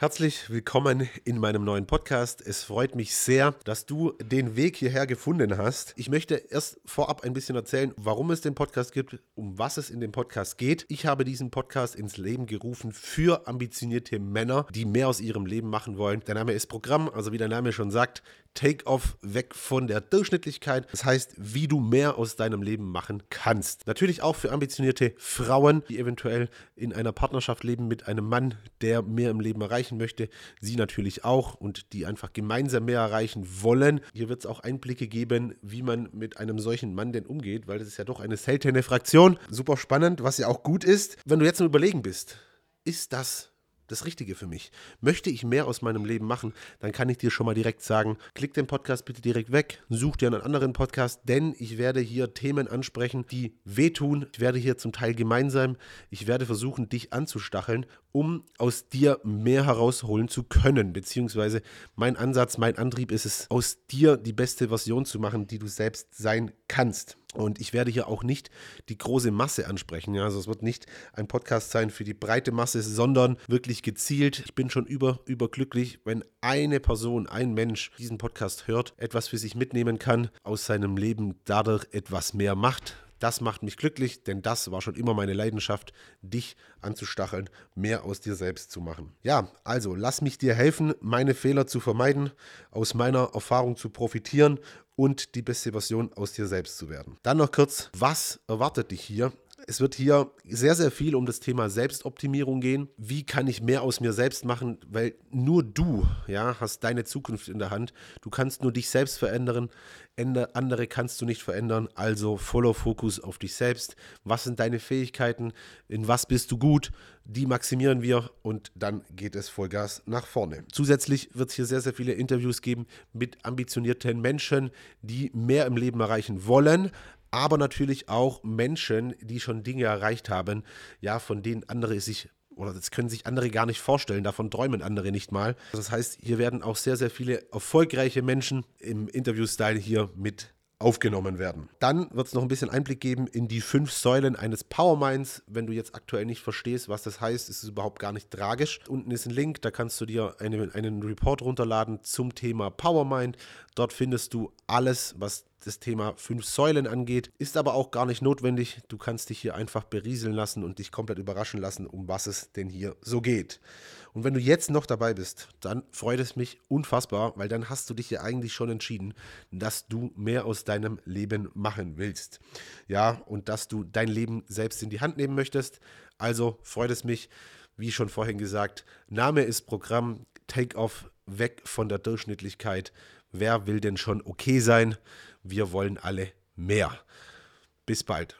Herzlich willkommen in meinem neuen Podcast. Es freut mich sehr, dass du den Weg hierher gefunden hast. Ich möchte erst vorab ein bisschen erzählen, warum es den Podcast gibt, um was es in dem Podcast geht. Ich habe diesen Podcast ins Leben gerufen für ambitionierte Männer, die mehr aus ihrem Leben machen wollen. Der Name ist Programm, also wie der Name schon sagt, Take-off weg von der Durchschnittlichkeit. Das heißt, wie du mehr aus deinem Leben machen kannst. Natürlich auch für ambitionierte Frauen, die eventuell in einer Partnerschaft leben mit einem Mann, der mehr im Leben erreichen möchte. Sie natürlich auch und die einfach gemeinsam mehr erreichen wollen. Hier wird es auch Einblicke geben, wie man mit einem solchen Mann denn umgeht, weil das ist ja doch eine seltene Fraktion. Super spannend, was ja auch gut ist. Wenn du jetzt im Überlegen bist, ist das das Richtige für mich. Möchte ich mehr aus meinem Leben machen, dann kann ich dir schon mal direkt sagen, klick den Podcast bitte direkt weg, such dir einen anderen Podcast, denn ich werde hier Themen ansprechen, die wehtun. Ich werde hier zum Teil gemein sein. Ich werde versuchen, dich anzustacheln, um aus dir mehr herausholen zu können. Beziehungsweise mein Ansatz, mein Antrieb ist es, aus dir die beste Version zu machen, die du selbst sein kannst. Und ich werde hier auch nicht die große Masse ansprechen. Ja? Also es wird nicht ein Podcast sein für die breite Masse, sondern wirklich gezielt. Ich bin schon über, überglücklich, wenn eine Person, ein Mensch diesen Podcast hört, etwas für sich mitnehmen kann, aus seinem Leben dadurch etwas mehr macht. Das macht mich glücklich, denn das war schon immer meine Leidenschaft, dich anzustacheln, mehr aus dir selbst zu machen. Ja, also lass mich dir helfen, meine Fehler zu vermeiden, aus meiner Erfahrung zu profitieren und die beste Version aus dir selbst zu werden. Dann noch kurz, was erwartet dich hier? Es wird hier sehr, sehr viel um das Thema Selbstoptimierung gehen. Wie kann ich mehr aus mir selbst machen? Weil nur du ja, hast deine Zukunft in der Hand. Du kannst nur dich selbst verändern. Andere kannst du nicht verändern. Also voller Fokus auf dich selbst. Was sind deine Fähigkeiten? In was bist du gut? Die maximieren wir und dann geht es Vollgas nach vorne. Zusätzlich wird es hier sehr, sehr viele Interviews geben mit ambitionierten Menschen, die mehr im Leben erreichen wollen, aber natürlich auch Menschen, die schon Dinge erreicht haben, ja, von denen andere sich oder das können sich andere gar nicht vorstellen, davon träumen andere nicht mal. Das heißt, hier werden auch sehr, sehr viele erfolgreiche Menschen im Interview-Style hier mit aufgenommen werden. Dann wird es noch ein bisschen Einblick geben in die fünf Säulen eines Powerminds. Wenn du jetzt aktuell nicht verstehst, was das heißt, ist es überhaupt gar nicht tragisch. Unten ist ein Link, da kannst du dir eine, einen Report runterladen zum Thema Powermind. Dort findest du alles, was das Thema fünf Säulen angeht. Ist aber auch gar nicht notwendig. Du kannst dich hier einfach berieseln lassen und dich komplett überraschen lassen, um was es denn hier so geht. Und wenn du jetzt noch dabei bist, dann freut es mich unfassbar, weil dann hast du dich ja eigentlich schon entschieden, dass du mehr aus deinem Leben machen willst. Ja, und dass du dein Leben selbst in die Hand nehmen möchtest. Also freut es mich, wie schon vorhin gesagt, Name ist Programm, Take Off weg von der Durchschnittlichkeit. Wer will denn schon okay sein? Wir wollen alle mehr. Bis bald.